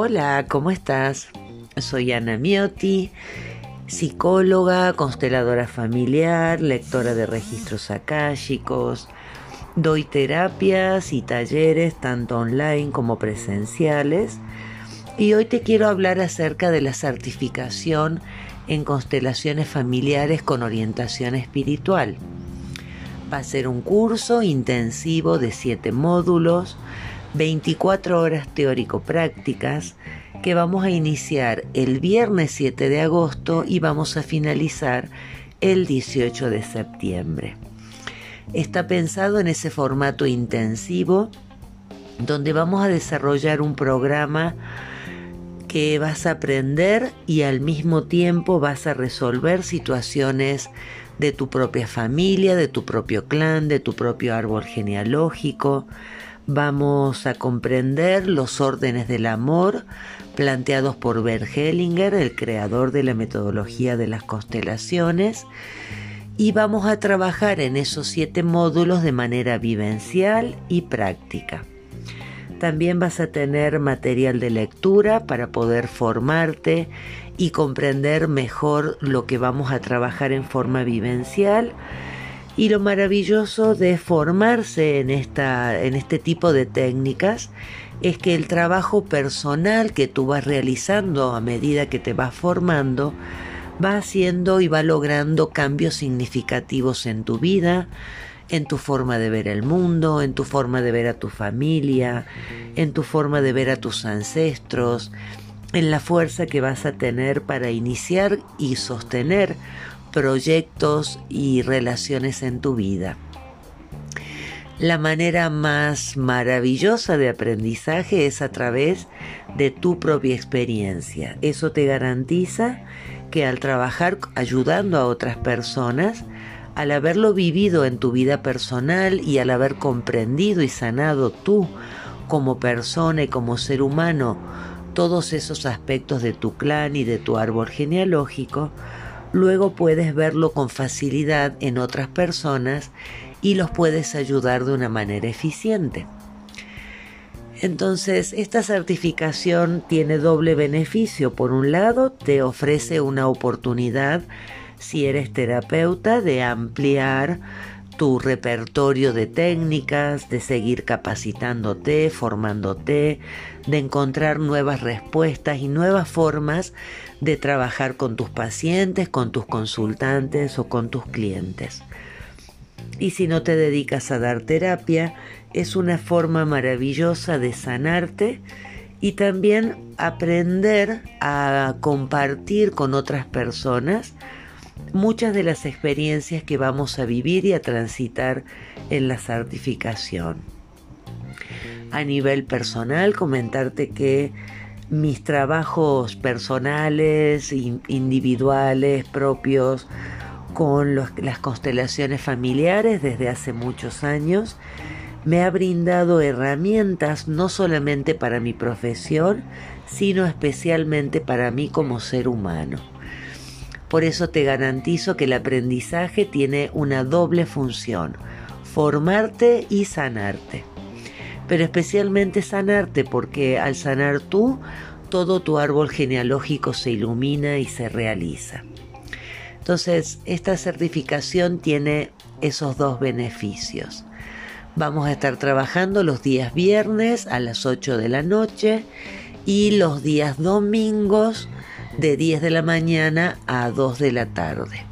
Hola, ¿cómo estás? Soy Ana Miotti, psicóloga, consteladora familiar, lectora de registros akáshicos. Doy terapias y talleres tanto online como presenciales. Y hoy te quiero hablar acerca de la certificación en constelaciones familiares con orientación espiritual. Va a ser un curso intensivo de siete módulos 24 horas teórico-prácticas que vamos a iniciar el viernes 7 de agosto y vamos a finalizar el 18 de septiembre. Está pensado en ese formato intensivo donde vamos a desarrollar un programa que vas a aprender y al mismo tiempo vas a resolver situaciones de tu propia familia, de tu propio clan, de tu propio árbol genealógico, vamos a comprender los órdenes del amor planteados por Bert Hellinger, el creador de la metodología de las constelaciones, y vamos a trabajar en esos siete módulos de manera vivencial y práctica. También vas a tener material de lectura para poder formarte y comprender mejor lo que vamos a trabajar en forma vivencial y lo maravilloso de formarse en, esta, en este tipo de técnicas es que el trabajo personal que tú vas realizando a medida que te vas formando va haciendo y va logrando cambios significativos en tu vida, en tu forma de ver el mundo, en tu forma de ver a tu familia, en tu forma de ver a tus ancestros, en la fuerza que vas a tener para iniciar y sostener proyectos y relaciones en tu vida. La manera más maravillosa de aprendizaje es a través de tu propia experiencia. Eso te garantiza que al trabajar ayudando a otras personas, al haberlo vivido en tu vida personal y al haber comprendido y sanado tú como persona y como ser humano todos esos aspectos de tu clan y de tu árbol genealógico, luego puedes verlo con facilidad en otras personas y los puedes ayudar de una manera eficiente. Entonces, esta certificación tiene doble beneficio. Por un lado, te ofrece una oportunidad, si eres terapeuta, de ampliar tu repertorio de técnicas, de seguir capacitándote, formándote, de encontrar nuevas respuestas y nuevas formas de trabajar con tus pacientes, con tus consultantes o con tus clientes. Y si no te dedicas a dar terapia, es una forma maravillosa de sanarte y también aprender a compartir con otras personas muchas de las experiencias que vamos a vivir y a transitar en la certificación. A nivel personal, comentarte que mis trabajos personales, individuales, propios, con las constelaciones familiares desde hace muchos años, me ha brindado herramientas no solamente para mi profesión, sino especialmente para mí como ser humano. Por eso te garantizo que el aprendizaje tiene una doble función, formarte y sanarte. Pero especialmente sanarte porque al sanar tú, todo tu árbol genealógico se ilumina y se realiza. Entonces, esta certificación tiene esos dos beneficios. Vamos a estar trabajando los días viernes a las 8 de la noche y los días domingos de 10 de la mañana a 2 de la tarde.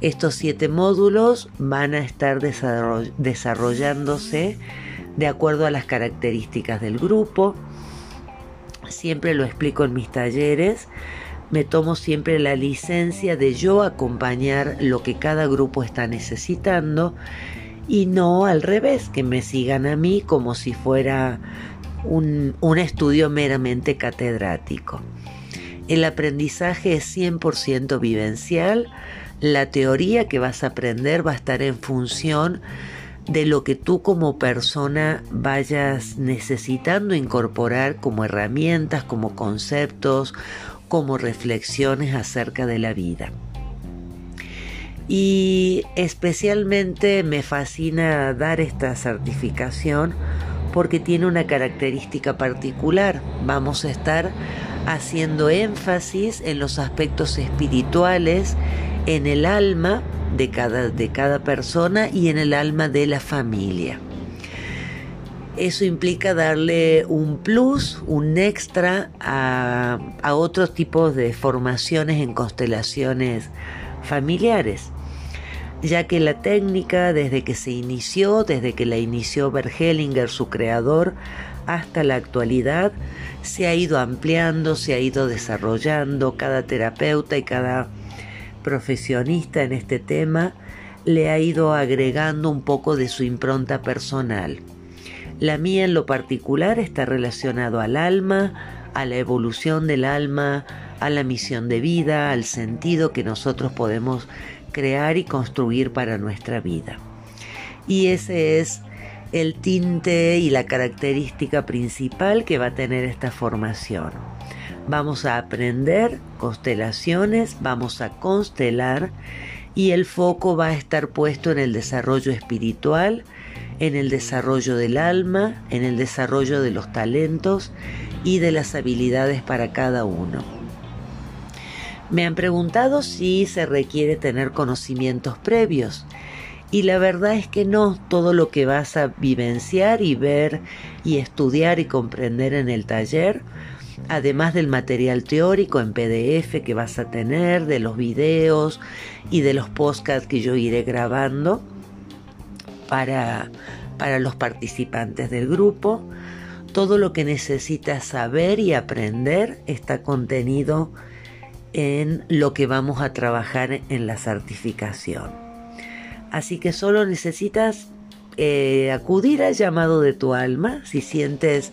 Estos siete módulos van a estar desarrollándose de acuerdo a las características del grupo. Siempre lo explico en mis talleres. Me tomo siempre la licencia de yo acompañar lo que cada grupo está necesitando y no al revés, que me sigan a mí como si fuera un, un estudio meramente catedrático. El aprendizaje es 100% vivencial. La teoría que vas a aprender va a estar en función de lo que tú como persona vayas necesitando incorporar como herramientas, como conceptos, como reflexiones acerca de la vida. Y especialmente me fascina dar esta certificación porque tiene una característica particular. Vamos a estar haciendo énfasis en los aspectos espirituales, en el alma de cada, de cada persona y en el alma de la familia. Eso implica darle un plus, un extra a, a otros tipos de formaciones en constelaciones familiares ya que la técnica desde que se inició, desde que la inició Bert Hellinger, su creador, hasta la actualidad, se ha ido ampliando, se ha ido desarrollando, cada terapeuta y cada profesionista en este tema le ha ido agregando un poco de su impronta personal. La mía en lo particular está relacionado al alma, a la evolución del alma, a la misión de vida, al sentido que nosotros podemos crear y construir para nuestra vida. Y ese es el tinte y la característica principal que va a tener esta formación. Vamos a aprender constelaciones, vamos a constelar y el foco va a estar puesto en el desarrollo espiritual, en el desarrollo del alma, en el desarrollo de los talentos y de las habilidades para cada uno. Me han preguntado si se requiere tener conocimientos previos. Y la verdad es que no, todo lo que vas a vivenciar y ver y estudiar y comprender en el taller, además del material teórico en PDF que vas a tener, de los videos y de los podcasts que yo iré grabando para, para los participantes del grupo, todo lo que necesitas saber y aprender está contenido en lo que vamos a trabajar en la certificación. Así que solo necesitas eh, acudir al llamado de tu alma si sientes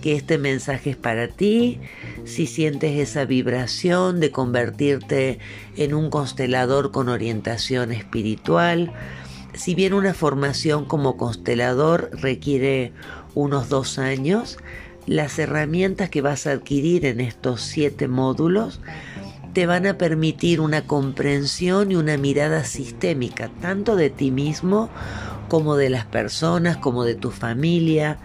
que este mensaje es para ti, si sientes esa vibración de convertirte en un constelador con orientación espiritual. Si bien una formación como constelador requiere unos dos años, las herramientas que vas a adquirir en estos siete módulos te van a permitir una comprensión y una mirada sistémica, tanto de ti mismo como de las personas, como de tu familia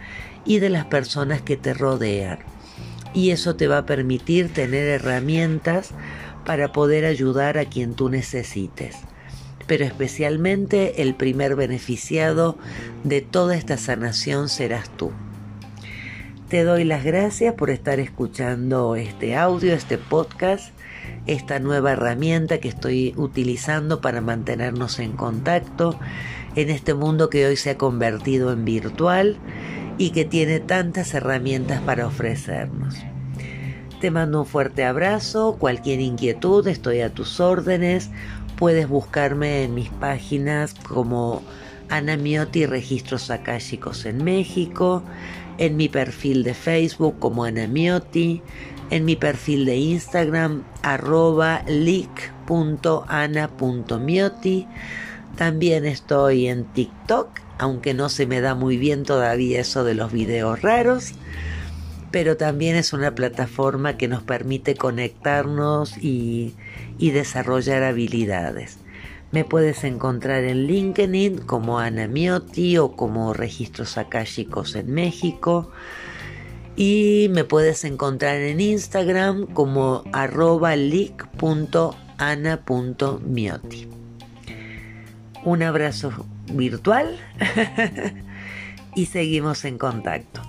y de las personas que te rodean. Y eso te va a permitir tener herramientas para poder ayudar a quien tú necesites. Pero especialmente el primer beneficiado de toda esta sanación serás tú. Te doy las gracias por estar escuchando este audio, este podcast esta nueva herramienta que estoy utilizando para mantenernos en contacto en este mundo que hoy se ha convertido en virtual y que tiene tantas herramientas para ofrecernos. Te mando un fuerte abrazo, cualquier inquietud estoy a tus órdenes, puedes buscarme en mis páginas como Ana Miotti Registros Akáshicos en México, en mi perfil de Facebook como Ana Miotti, en mi perfil de Instagram arroba leak.ana.mioti. También estoy en TikTok, aunque no se me da muy bien todavía eso de los videos raros, pero también es una plataforma que nos permite conectarnos y, y desarrollar habilidades. Me puedes encontrar en LinkedIn como Ana Miotti o como Registros Akáshicos en México y me puedes encontrar en Instagram como arroba Un abrazo virtual y seguimos en contacto.